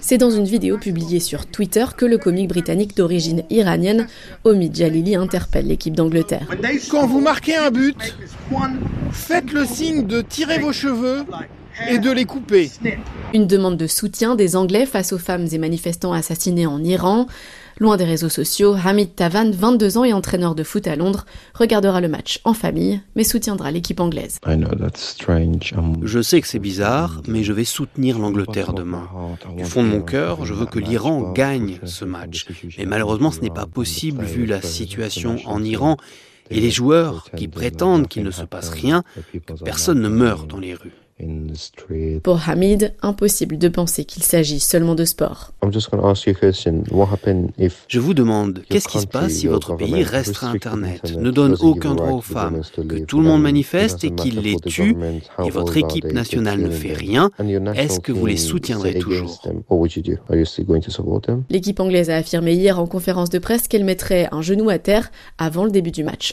C'est dans une vidéo publiée sur Twitter que le comique britannique d'origine iranienne, Omid Jalili, interpelle l'équipe d'Angleterre. Quand vous marquez un but, faites le signe de tirer vos cheveux et de les couper. Une demande de soutien des Anglais face aux femmes et manifestants assassinés en Iran. Loin des réseaux sociaux, Hamid Tavan, 22 ans et entraîneur de foot à Londres, regardera le match en famille, mais soutiendra l'équipe anglaise. Je sais que c'est bizarre, mais je vais soutenir l'Angleterre demain. Du fond de mon cœur, je veux que l'Iran gagne ce match. Mais malheureusement, ce n'est pas possible vu la situation en Iran et les joueurs qui prétendent qu'il ne se passe rien, que personne ne meurt dans les rues. Pour Hamid, impossible de penser qu'il s'agit seulement de sport. Je vous demande, qu'est-ce qui se passe si votre pays restreint Internet, ne donne aucun droit aux femmes, que tout le monde manifeste et qu'il les tue, et votre équipe nationale ne fait rien, est-ce que vous les soutiendrez toujours? L'équipe anglaise a affirmé hier en conférence de presse qu'elle mettrait un genou à terre avant le début du match.